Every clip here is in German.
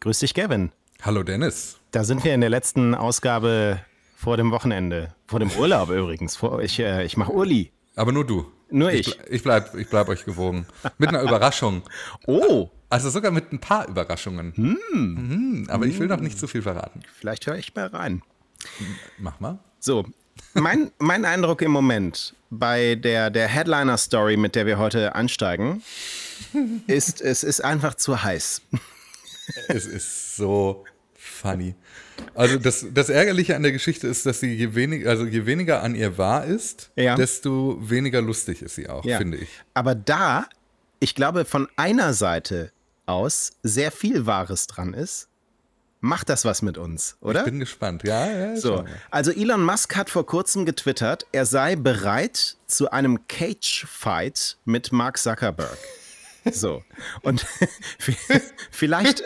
Grüß dich, Gavin. Hallo, Dennis. Da sind wir in der letzten Ausgabe vor dem Wochenende. Vor dem Urlaub übrigens. Vor, ich äh, ich mache Urli. Aber nur du. Nur ich. Ich, ich bleib, ich bleib euch gewogen. Mit einer Überraschung. Oh, Also sogar mit ein paar Überraschungen. Mhm, aber ich will noch nicht zu viel verraten. vielleicht höre ich mal rein. Mach mal. So, mein, mein Eindruck im Moment bei der, der Headliner-Story, mit der wir heute einsteigen, ist, es ist einfach zu heiß. Es ist so funny. Also das, das Ärgerliche an der Geschichte ist, dass sie je weniger, also je weniger an ihr wahr ist, Ja. desto weniger lustig ist sie auch, Ja. finde ich. Aber da, ich glaube, von einer Seite aus sehr viel Wahres dran ist, macht das was mit uns, oder? Ich bin gespannt. Ja, ja, So, also Elon Musk hat vor kurzem getwittert, er sei bereit zu einem Cage-Fight mit Mark Zuckerberg. So, und vielleicht,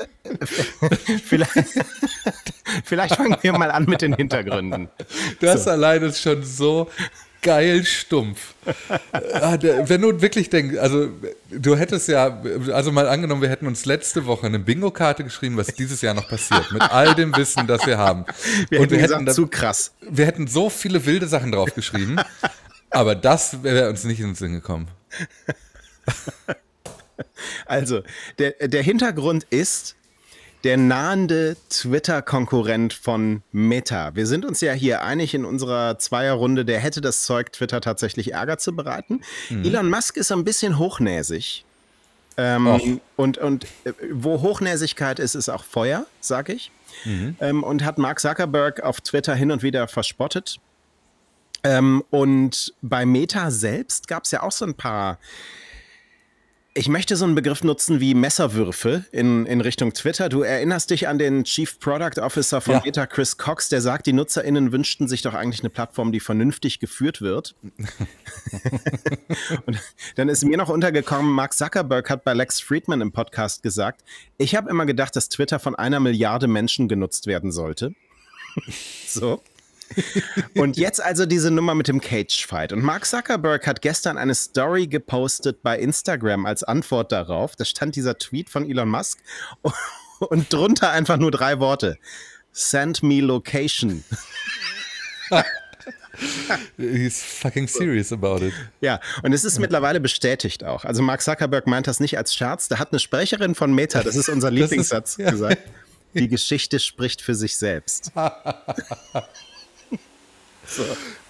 vielleicht, vielleicht fangen wir mal an mit den Hintergründen. Das alleine ist schon so geil stumpf. Ah, Wenn du wirklich denkst, also du hättest ja, also mal angenommen, wir hätten uns letzte Woche eine Bingo-Karte geschrieben, was dieses Jahr noch passiert, mit all dem Wissen, das wir haben. Wir hätten gesagt, da- zu krass. wir hätten so viele wilde Sachen draufgeschrieben, aber das wäre uns nicht in den Sinn gekommen. Also, der, der Hintergrund ist der nahende Twitter-Konkurrent von Meta. Wir sind uns ja hier einig in unserer Zweierrunde, der hätte das Zeug, Twitter tatsächlich Ärger zu bereiten. Elon Musk ist ein bisschen hochnäsig. Ähm, und und äh, wo Hochnäsigkeit ist, ist auch Feuer, sag ich. Ähm, und hat Mark Zuckerberg auf Twitter hin und wieder verspottet. Ähm, und bei Meta selbst gab es ja auch so ein paar ich möchte so einen Begriff nutzen wie Messerwürfe in, in Richtung Twitter. Du erinnerst dich an den Chief Product Officer von Ja. Meta, Chris Cox, der sagt, die NutzerInnen wünschten sich doch eigentlich eine Plattform, die vernünftig geführt wird. Und dann ist mir noch untergekommen, Mark Zuckerberg hat bei Lex Friedman im Podcast gesagt, ich habe immer gedacht, dass Twitter von einer Milliarde Menschen genutzt werden sollte. so. Und jetzt also diese Nummer mit dem Cage-Fight. Und Mark Zuckerberg hat gestern eine Story gepostet bei Instagram als Antwort darauf. Da stand dieser Tweet von Elon Musk und drunter einfach nur drei Worte. Send me location. He's fucking serious about it. Ja, und es ist mittlerweile bestätigt auch. Also Mark Zuckerberg meint das nicht als Scherz. Da hat eine Sprecherin von Meta, das ist unser Das ist- Lieblingssatz, ja. gesagt. Die Geschichte spricht für sich selbst.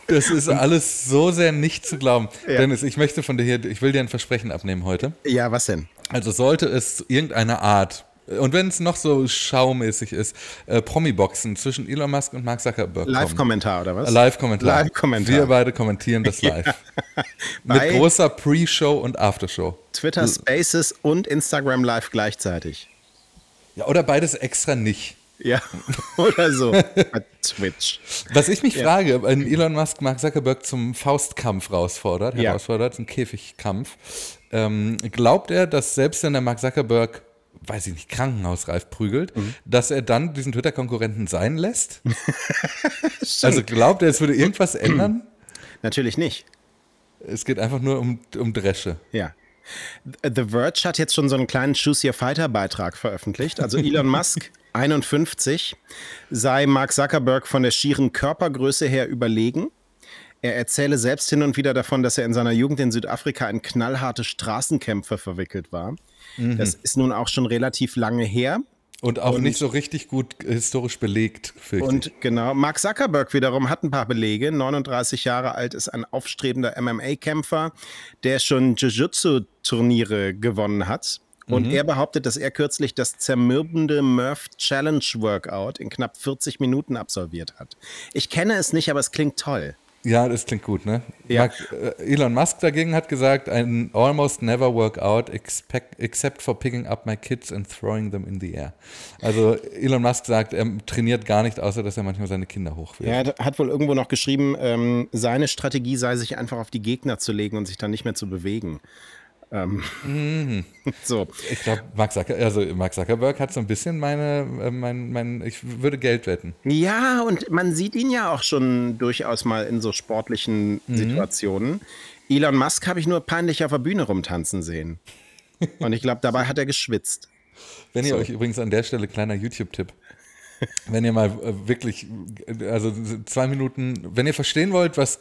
Das ist alles so sehr nicht zu glauben. Ja. Dennis, ich möchte von dir hier, ich will dir ein Versprechen abnehmen heute. Ja, was denn? Also sollte es irgendeine Art, und wenn es noch so schaumäßig ist, äh, Promi-Boxen zwischen Elon Musk und Mark Zuckerberg kommen. Live-Kommentar oder was? Live-Kommentar. Live-Kommentar. Wir beide kommentieren das live. Bei- Mit großer Pre-Show und Aftershow. Twitter Spaces und Instagram Live gleichzeitig. Ja, oder beides extra nicht. Ja, oder so. Twitch. Was ich mich frage, wenn Elon Musk Mark Zuckerberg zum Faustkampf rausfordert, Ja. herausfordert, zum Käfigkampf, ähm, glaubt er, dass selbst wenn der Mark Zuckerberg, weiß ich nicht, krankenhausreif prügelt, Mhm. dass er dann diesen Twitter-Konkurrenten sein lässt? also glaubt er, es würde irgendwas ändern? Natürlich nicht. Es geht einfach nur um, um Dresche. Ja. The Verge hat jetzt schon so einen kleinen Choose Your Fighter Beitrag veröffentlicht. Also Elon Musk, 51, sei Mark Zuckerberg von der schieren Körpergröße her überlegen. Er erzähle selbst hin und wieder davon, dass er in seiner Jugend in Südafrika in knallharte Straßenkämpfe verwickelt war. Das ist nun auch schon relativ lange her. Und auch nicht so richtig gut historisch belegt, fürchte ich. Und genau, Mark Zuckerberg wiederum hat ein paar Belege. 39 Jahre alt ist ein aufstrebender MMA-Kämpfer, der schon Jiu-Jitsu-Turniere gewonnen hat. Und er behauptet, dass er kürzlich das zermürbende Murph Challenge Workout in knapp 40 Minuten absolviert hat. Ich kenne es nicht, aber es klingt toll. Ja, das klingt gut, ne? Ja. Äh, Elon Musk dagegen hat gesagt, I almost never work out expect, except for picking up my kids and throwing them in the air. Also Elon Musk sagt, er trainiert gar nicht, außer dass er manchmal seine Kinder hochwirft. Er hat- hat wohl irgendwo noch geschrieben, ähm, seine Strategie sei, sich einfach auf die Gegner zu legen und sich dann nicht mehr zu bewegen. Ähm, So, Ich glaube, Mark, Zucker, also Mark Zuckerberg hat so ein bisschen meine, äh, mein, mein, ich würde Geld wetten. Ja, und man sieht ihn ja auch schon durchaus mal in so sportlichen Situationen. Elon Musk habe ich nur peinlich auf der Bühne rumtanzen sehen. Und ich glaube, dabei hat er geschwitzt. Wenn ihr So. euch übrigens an der Stelle, kleiner YouTube-Tipp, wenn ihr mal äh, wirklich, äh, also zwei Minuten, wenn ihr verstehen wollt, was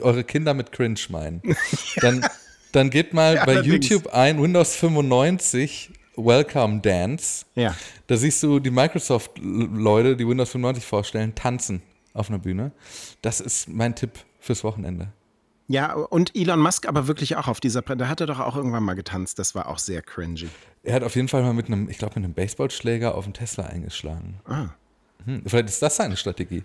eure Kinder mit Cringe meinen, dann, dann geht mal Ja, bei allerdings. YouTube ein, Windows 95 Welcome Dance. Ja. Da siehst du die Microsoft-Leute, die Windows 95 vorstellen, tanzen auf einer Bühne. Das ist mein Tipp fürs Wochenende. Ja, und Elon Musk aber wirklich auch auf dieser, da hat er doch auch irgendwann mal getanzt, das war auch sehr cringy. Er hat auf jeden Fall mal mit einem, ich glaube, mit einem Baseballschläger auf einen Tesla eingeschlagen. Ah. Hm, vielleicht ist das seine Strategie.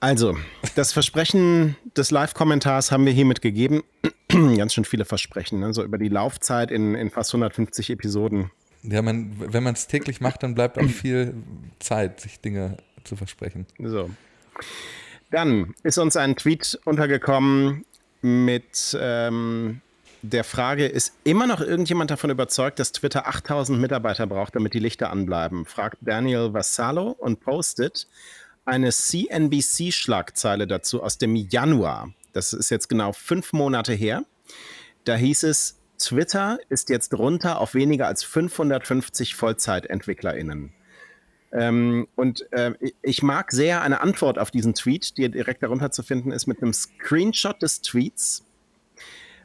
Also, das Versprechen des Live-Kommentars haben wir hiermit gegeben. Ganz schön viele Versprechen, ne? so über die Laufzeit in, in fast 150 Episoden. Ja, man, wenn man es täglich macht, dann bleibt auch viel Zeit, sich Dinge zu versprechen. So. Dann ist uns ein Tweet untergekommen mit ähm, der Frage, ist immer noch irgendjemand davon überzeugt, dass Twitter 8000 Mitarbeiter braucht, damit die Lichter anbleiben? Fragt Daniel Vassallo und postet eine CNBC-Schlagzeile dazu aus dem Januar. Das ist jetzt genau fünf Monate her. Da hieß es, Twitter ist jetzt runter auf weniger als 550 VollzeitentwicklerInnen. Ähm, und äh, ich mag sehr eine Antwort auf diesen Tweet, die direkt darunter zu finden ist, mit einem Screenshot des Tweets,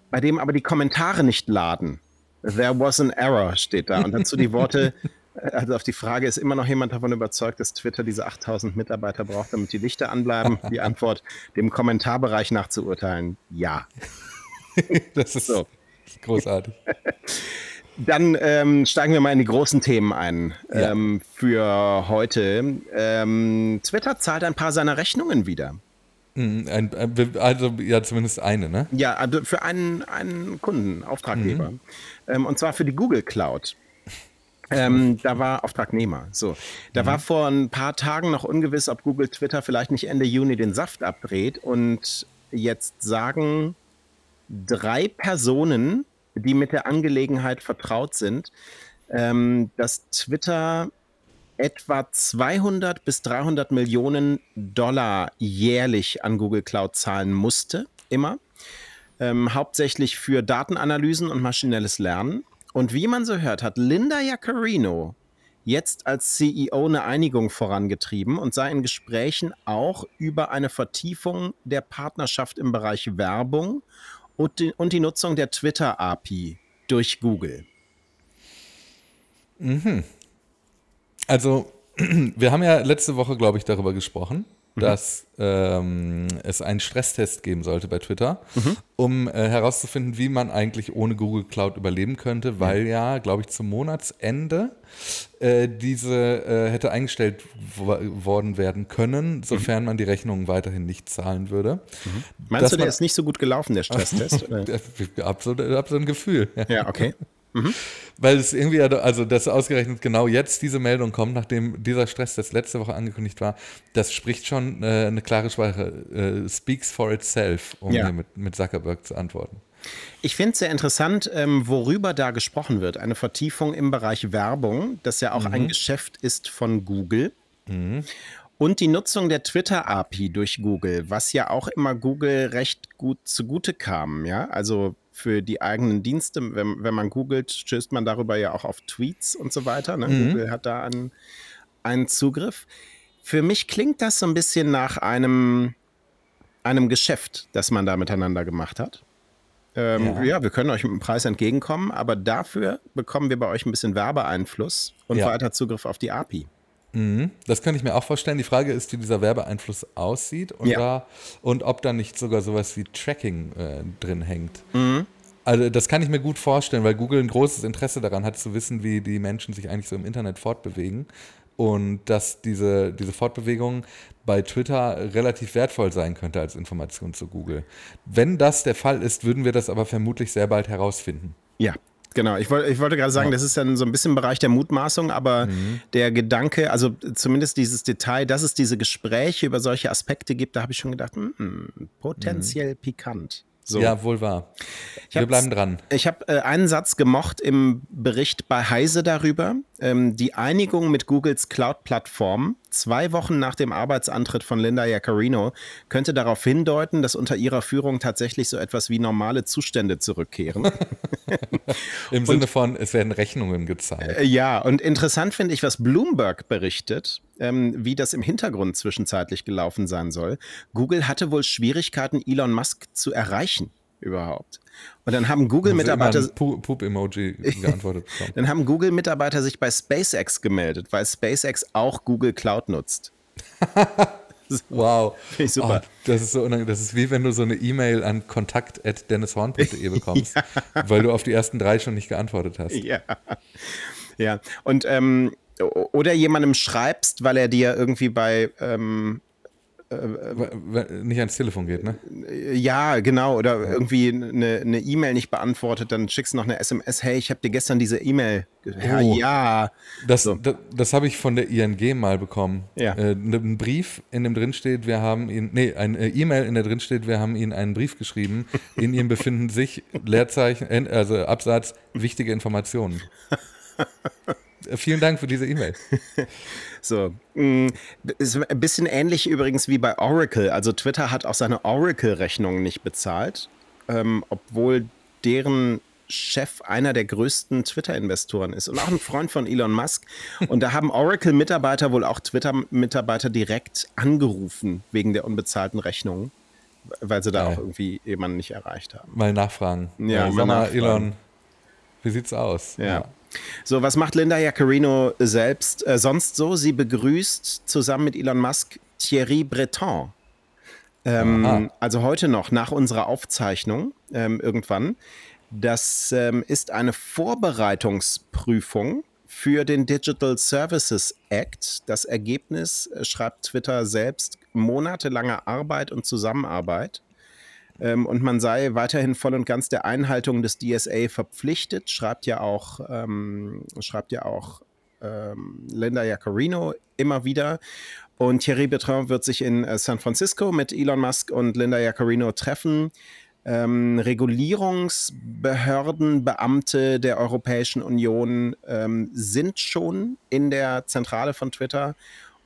bei dem aber die Kommentare nicht laden. There was an error steht da. Und dazu die Worte, also auf die Frage, ist immer noch jemand davon überzeugt, dass Twitter diese 8000 Mitarbeiter braucht, damit die Lichter anbleiben? Die Antwort, dem Kommentarbereich nach zu urteilen, ja. Das ist So. großartig. Dann ähm, steigen wir mal in die großen Themen ein Ja. ähm, für heute. Ähm, Twitter zahlt ein paar seiner Rechnungen wieder. Mhm, Ein, also ja, zumindest eine, ne? Ja, also für einen, einen Kunden, Auftraggeber. Ähm, und zwar für die Google Cloud. Ähm, da war Auftragnehmer. So, da war vor ein paar Tagen noch ungewiss, ob Google Twitter vielleicht nicht Ende Juni den Saft abdreht. Und jetzt sagen drei Personen, die mit der Angelegenheit vertraut sind, ähm, dass Twitter etwa 200 bis 300 Millionen Dollar jährlich an Google Cloud zahlen musste, immer. Ähm, hauptsächlich für Datenanalysen und maschinelles Lernen. Und wie man so hört, hat Linda Jaccarino jetzt als CEO eine Einigung vorangetrieben und sei in Gesprächen auch über eine Vertiefung der Partnerschaft im Bereich Werbung und die, und die Nutzung der Twitter-API durch Google. Also, wir haben ja letzte Woche, glaube ich, darüber gesprochen, dass ähm, es einen Stresstest geben sollte bei Twitter, um äh, herauszufinden, wie man eigentlich ohne Google Cloud überleben könnte, weil ja, glaube ich, zum Monatsende äh, diese äh, hätte eingestellt wo worden werden können, sofern man die Rechnungen weiterhin nicht zahlen würde. Meinst Dass du, der man- ist nicht so gut gelaufen, der Stresstest? Ich habe so, hab so ein Gefühl. Ja. ja, okay. Weil es irgendwie, also dass ausgerechnet genau jetzt diese Meldung kommt, nachdem dieser Stresstest letzte Woche angekündigt war, das spricht schon äh, eine klare Sprache, äh, speaks for itself, um Ja. hier mit, mit Zuckerberg zu antworten. Ich finde es sehr interessant, ähm, worüber da gesprochen wird. Eine Vertiefung im Bereich Werbung, das ja auch ein Geschäft ist von Google. Und die Nutzung der Twitter-API durch Google, was ja auch immer Google recht gut zugute kam. Ja? Also für die eigenen Dienste, wenn, wenn man googelt, stößt man darüber ja auch auf Tweets und so weiter. Ne? Google hat da einen, einen Zugriff. Für mich klingt das so ein bisschen nach einem, einem Geschäft, das man da miteinander gemacht hat. Ähm, Ja. ja. wir können euch mit dem Preis entgegenkommen, aber dafür bekommen wir bei euch ein bisschen Werbeeinfluss und Ja. weiter Zugriff auf die API. Mhm. Das könnte ich mir auch vorstellen. Die Frage ist, wie dieser Werbeeinfluss aussieht und, Ja. da, und ob da nicht sogar sowas wie Tracking äh, drin hängt. Mhm. Also das kann ich mir gut vorstellen, weil Google ein großes Interesse daran hat zu wissen, wie die Menschen sich eigentlich so im Internet fortbewegen. Und dass diese, diese Fortbewegung bei Twitter relativ wertvoll sein könnte als Information zu Google. Wenn das der Fall ist, würden wir das aber vermutlich sehr bald herausfinden. Ja, genau. Ich, wollt, ich wollte gerade sagen, das ist dann so ein bisschen im Bereich der Mutmaßung, aber der Gedanke, also zumindest dieses Detail, dass es diese Gespräche über solche Aspekte gibt, da habe ich schon gedacht, hm, potenziell pikant. So. Ja, wohl wahr. Wir bleiben dran. Ich habe äh, einen Satz gemocht im Bericht bei Heise darüber. Ähm, die Einigung mit Googles Cloud-Plattform zwei Wochen nach dem Arbeitsantritt von Linda Jaccarino könnte darauf hindeuten, dass unter ihrer Führung tatsächlich so etwas wie normale Zustände zurückkehren. Im Sinne von, es werden Rechnungen gezahlt. Äh, ja, und interessant finde ich, was Bloomberg berichtet, ähm, wie das im Hintergrund zwischenzeitlich gelaufen sein soll. Google hatte wohl Schwierigkeiten, Elon Musk zu erreichen überhaupt. Und dann haben Google-Mitarbeiter. Poop-Emoji geantwortet bekommen. dann haben Google-Mitarbeiter sich bei SpaceX gemeldet, weil SpaceX auch Google Cloud nutzt. wow. Finde ich super. Oh, das, ist so, das ist wie wenn du so eine E-Mail an kontakt.dennishorn.de bekommst, ja. weil du auf die ersten drei schon nicht geantwortet hast. Ja. Ja. Und ähm, oder jemandem schreibst, weil er dir irgendwie bei ähm, nicht ans Telefon geht, ne? Ja, genau. Oder irgendwie eine E-Mail nicht beantwortet, dann schickst du noch eine SMS, hey, ich habe dir gestern diese E-Mail. Ja, oh, ja. Das, so. das, das habe ich von der ING mal bekommen. Ja. Äh, ein Brief, in dem drin steht, wir haben ihn, nee, eine E-Mail, in der drin steht, wir haben Ihnen einen Brief geschrieben. In ihm befinden sich Leerzeichen, also Absatz, wichtige Informationen. Vielen Dank für diese E-Mail. so. Mm, ist ein bisschen ähnlich übrigens wie bei Oracle. Also Twitter hat auch seine Oracle-Rechnung nicht bezahlt, ähm, obwohl deren Chef einer der größten Twitter-Investoren ist und auch ein Freund von Elon Musk. Und da haben Oracle-Mitarbeiter wohl auch Twitter-Mitarbeiter direkt angerufen wegen der unbezahlten Rechnungen, weil sie da ja. auch irgendwie jemanden nicht erreicht haben. Mal nachfragen. Ja, ja mal nachfragen. Elon, wie sieht's aus? ja. ja. So, was macht Linda Jaccarino selbst äh, sonst so? Sie begrüßt zusammen mit Elon Musk Thierry Breton. Ähm, also heute noch, nach unserer Aufzeichnung, ähm, irgendwann. Das ähm, ist eine Vorbereitungsprüfung für den Digital Services Act. Das Ergebnis, äh, schreibt Twitter selbst, monatelange Arbeit und Zusammenarbeit ähm, und man sei weiterhin voll und ganz der Einhaltung des DSA verpflichtet, schreibt ja auch, ähm, schreibt ja auch ähm, Linda Jaccarino immer wieder. Und Thierry Bertrand wird sich in äh, San Francisco mit Elon Musk und Linda Jaccarino treffen. Ähm, Regulierungsbehördenbeamte der Europäischen Union ähm, sind schon in der Zentrale von Twitter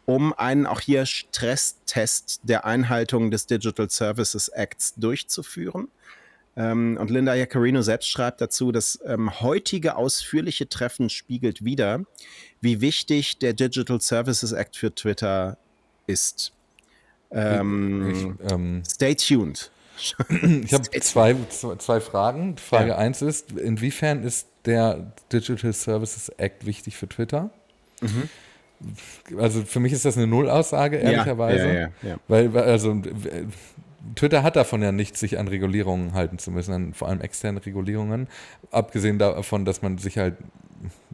um einen auch hier Stresstest der Einhaltung des Digital Services Acts durchzuführen. Ähm, und Linda Jaccarino selbst schreibt dazu, das ähm, heutige ausführliche Treffen spiegelt wider, wie wichtig der Digital Services Act für Twitter ist. Ähm, ich, ähm, stay tuned. ich habe zwei, zwei Fragen. Frage 1 ja. ist, inwiefern ist der Digital Services Act wichtig für Twitter? Mhm also für mich ist das eine Nullaussage, ehrlicherweise. Ja, ja, weil, also Twitter hat davon ja nichts, sich an Regulierungen halten zu müssen, an vor allem externe Regulierungen, abgesehen davon, dass man sich halt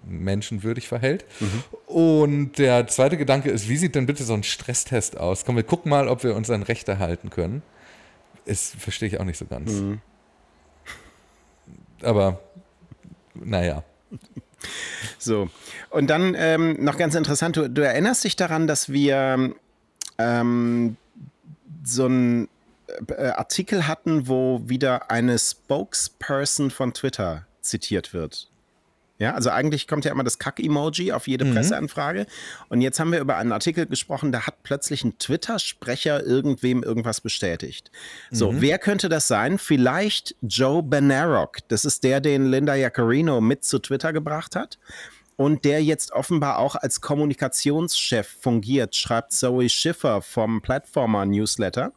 menschenwürdig verhält. Mhm. Und der zweite Gedanke ist, wie sieht denn bitte so ein Stresstest aus? Komm, wir gucken mal, ob wir uns an Rechte halten können. Das verstehe ich auch nicht so ganz. Mhm. Aber naja. So, und dann ähm, noch ganz interessant, du, du, erinnerst dich daran, dass wir ähm, so einen äh, Artikel hatten, wo wieder eine Spokesperson von Twitter zitiert wird. Ja, also eigentlich kommt ja immer das Kack-Emoji auf jede mhm. Presseanfrage. Und jetzt haben wir über einen Artikel gesprochen, da hat plötzlich ein Twitter-Sprecher irgendwem irgendwas bestätigt. So, mhm. wer könnte das sein? Vielleicht Joe Benarock. Das ist der, den Linda Jaccarino mit zu Twitter gebracht hat. Und der jetzt offenbar auch als Kommunikationschef fungiert, schreibt Zoe Schiffer vom Platformer Newsletter.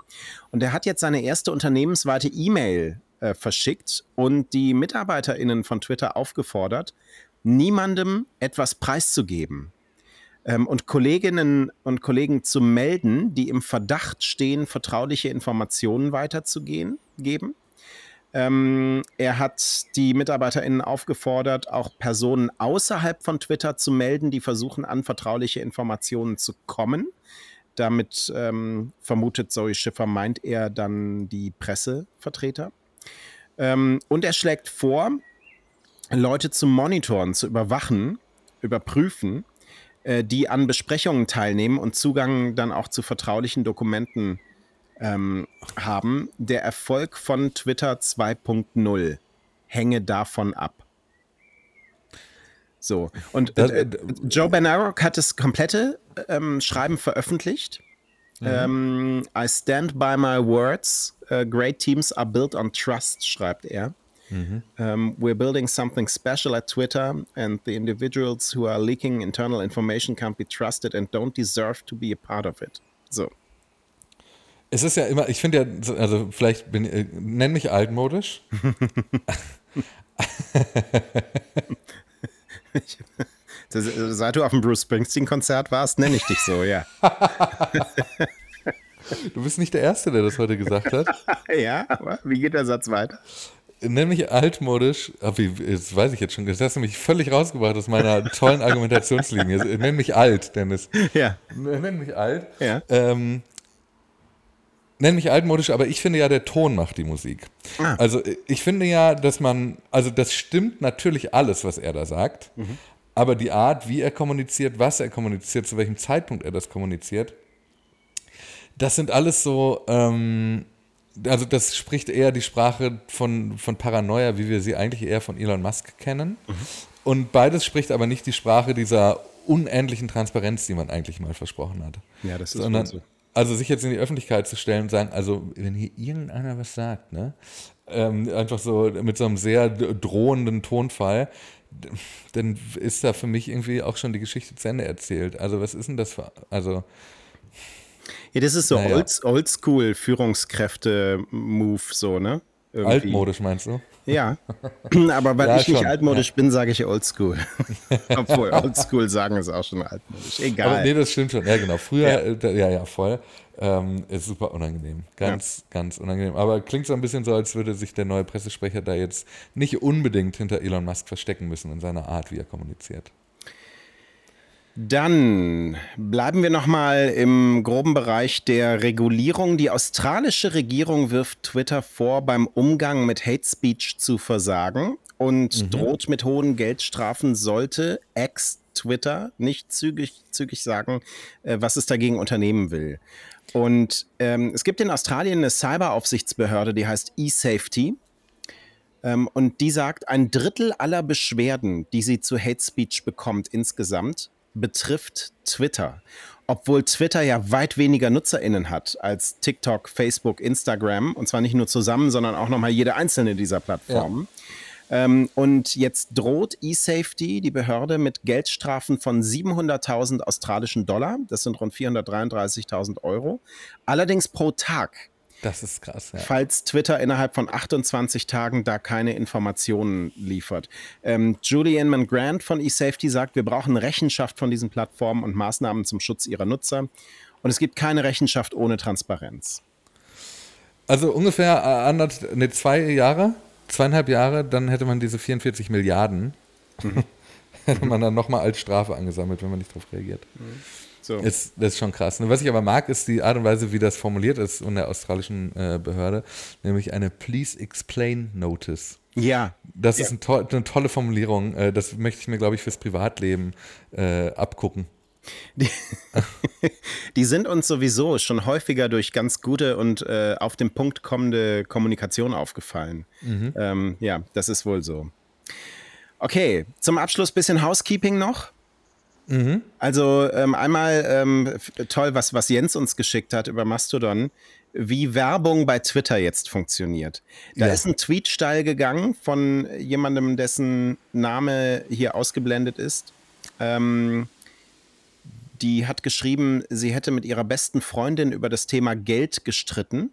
Und er hat jetzt seine erste unternehmensweite E-Mail äh, verschickt und die MitarbeiterInnen von Twitter aufgefordert, niemandem etwas preiszugeben ähm, und Kolleginnen und Kollegen zu melden, die im Verdacht stehen, vertrauliche Informationen weiterzugeben. Geben. Ähm, er hat die MitarbeiterInnen aufgefordert, auch Personen außerhalb von Twitter zu melden, die versuchen, an vertrauliche Informationen zu kommen. Damit ähm, vermutet Zoe Schiffer, meint er dann die Pressevertreter. Ähm, und er schlägt vor, Leute zu monitoren, zu überwachen, überprüfen, äh, die an Besprechungen teilnehmen und Zugang dann auch zu vertraulichen Dokumenten ähm, haben. Der Erfolg von Twitter 2.0 hänge davon ab. So, und äh, Joe Benarock hat das komplette ähm, Schreiben veröffentlicht. Mhm. Ähm, I stand by my words. Uh, great teams are built on trust, schreibt er. Mhm. Um, we're building something special at Twitter, and the individuals who are leaking internal information can't be trusted and don't deserve to be a part of it. So. Es ist ja immer, ich finde ja, also vielleicht bin äh, nenn mich altmodisch. Seit du auf dem Bruce Springsteen-Konzert warst, nenne ich dich so, ja. Du bist nicht der Erste, der das heute gesagt hat. ja, aber wie geht der Satz weiter? Nenn mich altmodisch, ah, das weiß ich jetzt schon, das hast du mich völlig rausgebracht aus meiner tollen Argumentationslinie. Nenn mich alt, Dennis. Ja. Nenn mich alt. Ja. Ähm, nenn mich altmodisch, aber ich finde ja, der Ton macht die Musik. Ah. Also ich finde ja, dass man, also das stimmt natürlich alles, was er da sagt, mhm. Aber die Art, wie er kommuniziert, was er kommuniziert, zu welchem Zeitpunkt er das kommuniziert, das sind alles so, ähm, also das spricht eher die Sprache von, von Paranoia, wie wir sie eigentlich eher von Elon Musk kennen. Mhm. Und beides spricht aber nicht die Sprache dieser unendlichen Transparenz, die man eigentlich mal versprochen hat. Ja, das ist Sondern, so also sich jetzt in die Öffentlichkeit zu stellen und sagen, also wenn hier irgendeiner was sagt, ne, ähm, einfach so mit so einem sehr drohenden Tonfall, dann ist da für mich irgendwie auch schon die Geschichte zu Ende erzählt. Also was ist denn das für, also ja, das ist so naja. Oldschool-Führungskräfte-Move, so, ne? Irgendwie. Altmodisch meinst du? Ja, aber weil ja, ich schon. nicht altmodisch ja. bin, sage ich Oldschool. Obwohl, Oldschool sagen ist auch schon altmodisch. Egal. Aber nee, das stimmt schon. Ja, genau. Früher, ja, äh, ja, ja, voll. Ähm, ist super unangenehm. Ganz, ganz unangenehm. Aber klingt so ein bisschen so, als würde sich der neue Pressesprecher da jetzt nicht unbedingt hinter Elon Musk verstecken müssen in seiner Art, wie er kommuniziert. Dann bleiben wir nochmal im groben Bereich der Regulierung. Die australische Regierung wirft Twitter vor, beim Umgang mit Hate Speech zu versagen und mhm. droht mit hohen Geldstrafen, sollte ex-Twitter nicht zügig, zügig sagen, äh, was es dagegen unternehmen will. Und ähm, es gibt in Australien eine Cyberaufsichtsbehörde, die heißt eSafety. Ähm, und die sagt, ein Drittel aller Beschwerden, die sie zu Hate Speech bekommt insgesamt, betrifft Twitter. Obwohl Twitter ja weit weniger NutzerInnen hat als TikTok, Facebook, Instagram. Und zwar nicht nur zusammen, sondern auch nochmal jede einzelne dieser Plattformen. Ja. Ähm, und jetzt droht eSafety, die Behörde, mit Geldstrafen von 700.000 australischen Dollar. Das sind rund 433.000 Euro. Allerdings pro Tag. Das ist krass. Ja. Falls Twitter innerhalb von 28 Tagen da keine Informationen liefert. Ähm, Julian McGrant von eSafety sagt, wir brauchen Rechenschaft von diesen Plattformen und Maßnahmen zum Schutz ihrer Nutzer. Und es gibt keine Rechenschaft ohne Transparenz. Also ungefähr äh, anderth, ne, zwei Jahre, zweieinhalb Jahre, dann hätte man diese 44 Milliarden, mhm. hätte man dann nochmal als Strafe angesammelt, wenn man nicht darauf reagiert. Mhm. So. Ist, das ist schon krass. Was ich aber mag, ist die Art und Weise, wie das formuliert ist in der australischen äh, Behörde, nämlich eine Please Explain Notice. Ja. Das ja. ist ein to eine tolle Formulierung. Äh, das möchte ich mir, glaube ich, fürs Privatleben äh, abgucken. Die, die, sind uns sowieso schon häufiger durch ganz gute und äh, auf den Punkt kommende Kommunikation aufgefallen. Mhm. Ähm, ja, das ist wohl so. Okay, zum Abschluss bisschen Housekeeping noch. Mhm. Also ähm, einmal ähm, toll, was, was Jens uns geschickt hat über Mastodon, wie Werbung bei Twitter jetzt funktioniert. Da ja. ist ein Tweet steil gegangen von jemandem, dessen Name hier ausgeblendet ist. Ähm, die hat geschrieben, sie hätte mit ihrer besten Freundin über das Thema Geld gestritten,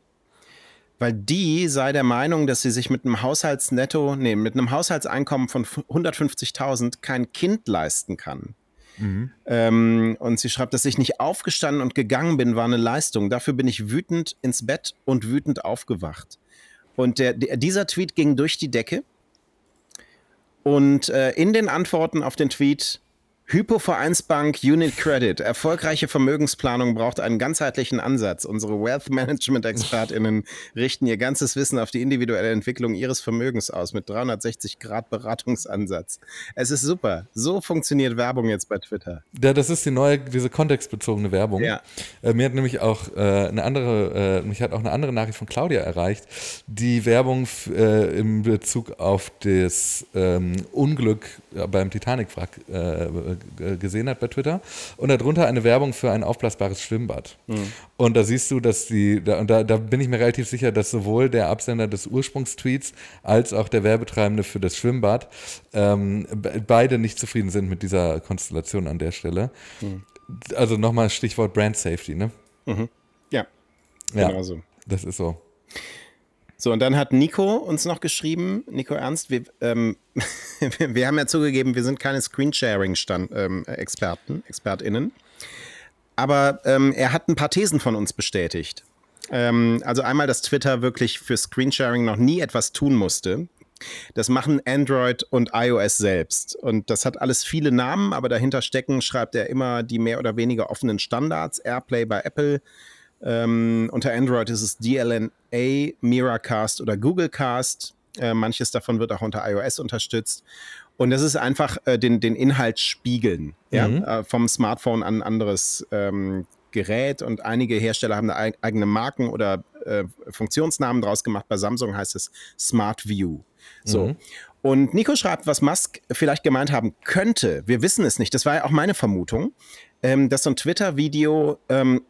weil die sei der Meinung, dass sie sich mit einem Haushaltsnetto, nee, mit einem Haushaltseinkommen von 150.000 kein Kind leisten kann. Mhm. Ähm, und sie schreibt, dass ich nicht aufgestanden und gegangen bin, war eine Leistung. Dafür bin ich wütend ins Bett und wütend aufgewacht. Und der, der dieser Tweet ging durch die Decke. Und äh, in den Antworten auf den Tweet Hypovereinsbank Unit Credit. Erfolgreiche Vermögensplanung braucht einen ganzheitlichen Ansatz. Unsere Wealth Management ExpertInnen richten ihr ganzes Wissen auf die individuelle Entwicklung ihres Vermögens aus mit 360 Grad Beratungsansatz. Es ist super. So funktioniert Werbung jetzt bei Twitter. Ja, das ist die neue, diese kontextbezogene Werbung. Ja. Äh, mir hat nämlich auch äh, eine andere, äh, mich hat auch eine andere Nachricht von Claudia erreicht, die Werbung äh, in Bezug auf das ähm, Unglück beim Titanic-Wrack äh, äh, gesehen hat bei Twitter. Und darunter eine Werbung für ein aufblasbares Schwimmbad. Mhm. Und da siehst du, dass die, da, da, da bin ich mir relativ sicher, dass sowohl der Absender des Ursprungstweets als auch der Werbetreibende für das Schwimmbad ähm, beide nicht zufrieden sind mit dieser Konstellation an der Stelle. Mhm. Also nochmal Stichwort Brand Safety, ne? Mhm. Ja, ja, genau so. Das ist so. So, und dann hat Nico uns noch geschrieben, Nico Ernst, wir, ähm, wir haben ja zugegeben, wir sind keine Screensharing-Experten, ähm, ExpertInnen. Aber ähm, er hat ein paar Thesen von uns bestätigt. Ähm, also einmal, dass Twitter wirklich für Screensharing noch nie etwas tun musste. Das machen Android und iOS selbst. Und das hat alles viele Namen, aber dahinter stecken, schreibt er immer die mehr oder weniger offenen Standards. Airplay bei Apple, ähm, unter Android ist es DLNA, Miracast oder Googlecast. Äh, manches davon wird auch unter iOS unterstützt. Und das ist einfach äh, den, den Inhalt spiegeln, ja? Mhm. Äh, vom Smartphone an ein anderes ähm, Gerät. Und einige Hersteller haben da eigene Marken oder äh, Funktionsnamen draus gemacht. Bei Samsung heißt es Smart View. So. Mhm. Und Nico schreibt, was Musk vielleicht gemeint haben könnte. Wir wissen es nicht. Das war ja auch meine Vermutung, ähm, dass so ein Twitter-Video ähm,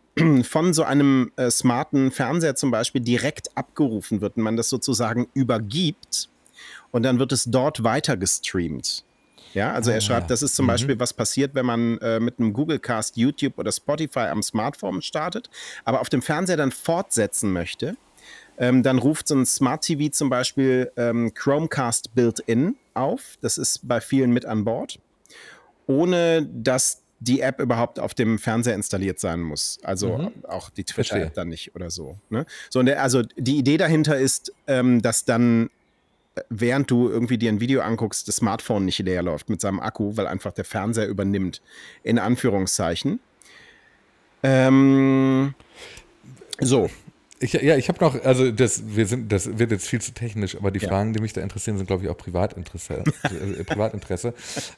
von so einem äh, smarten Fernseher zum Beispiel direkt abgerufen wird und man das sozusagen übergibt und dann wird es dort weiter gestreamt. Ja, also er ah, schreibt, das ist zum mhm. Beispiel, was passiert, wenn man äh, mit einem Google Cast, YouTube oder Spotify am Smartphone startet, aber auf dem Fernseher dann fortsetzen möchte. Ähm, dann ruft so ein Smart TV zum Beispiel ähm, Chromecast Built-in auf. Das ist bei vielen mit an Bord. Ohne dass die App überhaupt auf dem Fernseher installiert sein muss. Also mhm. auch die Twitter-App dann nicht oder so. Ne? so der, also die Idee dahinter ist, ähm, dass dann, äh, während du irgendwie dir ein Video anguckst, das Smartphone nicht leer läuft mit seinem Akku, weil einfach der Fernseher übernimmt. In Anführungszeichen. Ähm, so. Ich, ja, ich habe noch, also das, wir sind, das wird jetzt viel zu technisch, aber die ja. Fragen, die mich da interessieren, sind, glaube ich, auch Privatinteresse. äh, Privatinteresse.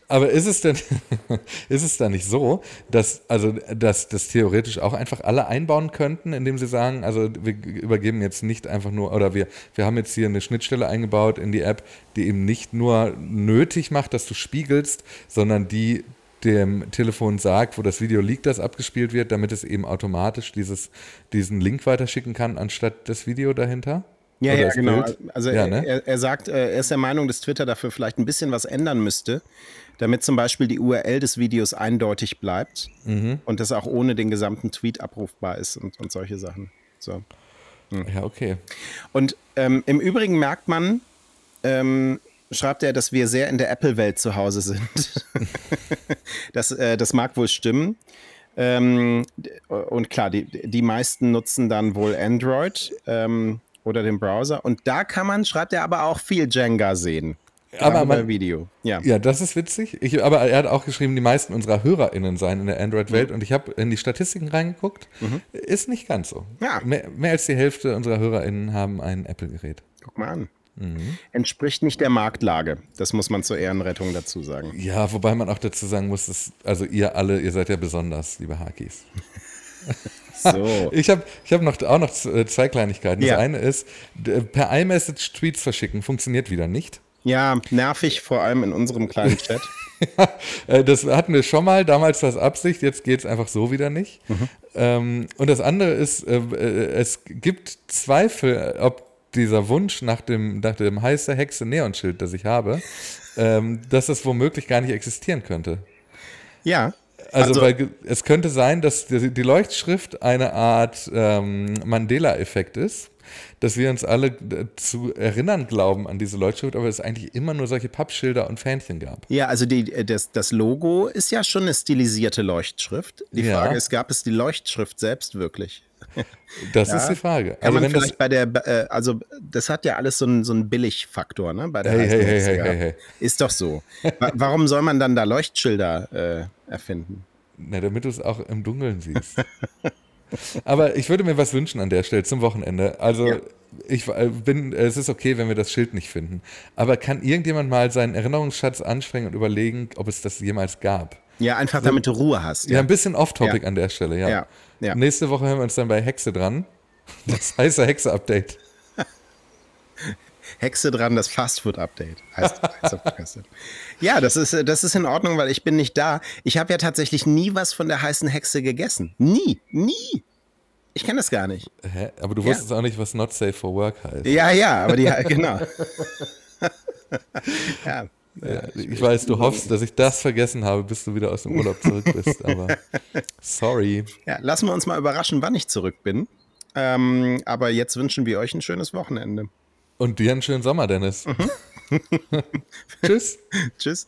Aber ist es denn, ist es da nicht so, dass, also, dass das theoretisch auch einfach alle einbauen könnten, indem sie sagen, also wir übergeben jetzt nicht einfach nur, oder wir, wir haben jetzt hier eine Schnittstelle eingebaut in die App, die eben nicht nur nötig macht, dass du spiegelst, sondern die dem Telefon sagt, wo das Video liegt, das abgespielt wird, damit es eben automatisch dieses, diesen Link weiterschicken kann, anstatt das Video dahinter? Ja, ja, genau. Bild? Also ja, ne? er, er, sagt, äh, er ist der Meinung, dass Twitter dafür vielleicht ein bisschen was ändern müsste, damit zum Beispiel die URL des Videos eindeutig bleibt mhm. und das auch ohne den gesamten Tweet abrufbar ist und, und solche Sachen. So. Hm. Ja, okay. Und ähm, im Übrigen merkt man, ähm, schreibt er, dass wir sehr in der Apple-Welt zu Hause sind. das, äh, das mag wohl stimmen. Ähm, und klar, die, die meisten nutzen dann wohl Android ähm, oder den Browser. Und da kann man, schreibt er aber auch viel Jenga sehen. Aber man, Video. Ja. ja, das ist witzig. Ich, aber er hat auch geschrieben, die meisten unserer HörerInnen seien in der Android-Welt. Mhm. Und ich habe in die Statistiken reingeguckt. Mhm. Ist nicht ganz so. Ja. Mehr, mehr als die Hälfte unserer HörerInnen haben ein Apple-Gerät. Guck mal an. Mhm. Entspricht nicht der Marktlage. Das muss man zur Ehrenrettung dazu sagen. Ja, wobei man auch dazu sagen muss, dass, also ihr alle, ihr seid ja besonders, liebe Hakis. So. Ich habe ich hab noch, auch noch zwei Kleinigkeiten. Das ja. eine ist, per iMessage Tweets verschicken funktioniert wieder nicht. Ja, nervig, vor allem in unserem kleinen Chat. ja, äh, das hatten wir schon mal, damals war es Absicht, jetzt geht es einfach so wieder nicht. Mhm. Ähm, und das andere ist, äh, äh, es gibt Zweifel, ob dieser Wunsch nach dem, nach dem heiße Hexe Neonschild, das ich habe, ähm, dass das womöglich gar nicht existieren könnte. Ja. Also, also weil es könnte sein, dass die, Leuchtschrift eine Art ähm, Mandela-Effekt ist, dass wir uns alle zu erinnern glauben an diese Leuchtschrift, aber es eigentlich immer nur solche Pappschilder und Fähnchen gab. Ja, also die, das, das Logo ist ja schon eine stilisierte Leuchtschrift. Die Frage ja. ist, gab es die Leuchtschrift selbst wirklich? Das ja. ist die Frage. Kann also man vielleicht bei der, äh, also das hat ja alles so einen, so einen Billigfaktor, ne? Bei der hey, hey, hey, hey, hey, Ist doch so. Warum soll man dann da Leuchtschilder äh, erfinden? Na, damit du es auch im Dunkeln siehst. Aber ich würde mir was wünschen an der Stelle zum Wochenende. Also ja. ich äh, bin, es ist okay, wenn wir das Schild nicht finden. Aber kann irgendjemand mal seinen Erinnerungsschatz anstrengen und überlegen, ob es das jemals gab? Ja, einfach damit du Ruhe hast. Ja, ja ein bisschen off-topic ja. an der Stelle, ja. ja. Nächste Woche hören wir uns dann bei Hexe dran. Das heiße Hexe-Update. Hexe dran, das Fastfood-Update. Heißt, heißt ja, das ist, das ist in Ordnung, weil ich bin nicht da. Ich habe ja tatsächlich nie was von der heißen Hexe gegessen. Nie, nie. Ich kenne das gar nicht. Hä? Aber du wusstest auch nicht, was Not Safe for Work heißt. Ja, ja, aber die, genau. ja. Ja, ich weiß, du hoffst, dass ich das vergessen habe, bis du wieder aus dem Urlaub zurück bist, aber sorry. Ja, lassen wir uns mal überraschen, wann ich zurück bin. Ähm, aber jetzt wünschen wir euch ein schönes Wochenende. Und dir einen schönen Sommer, Dennis. Mhm. Tschüss. Tschüss.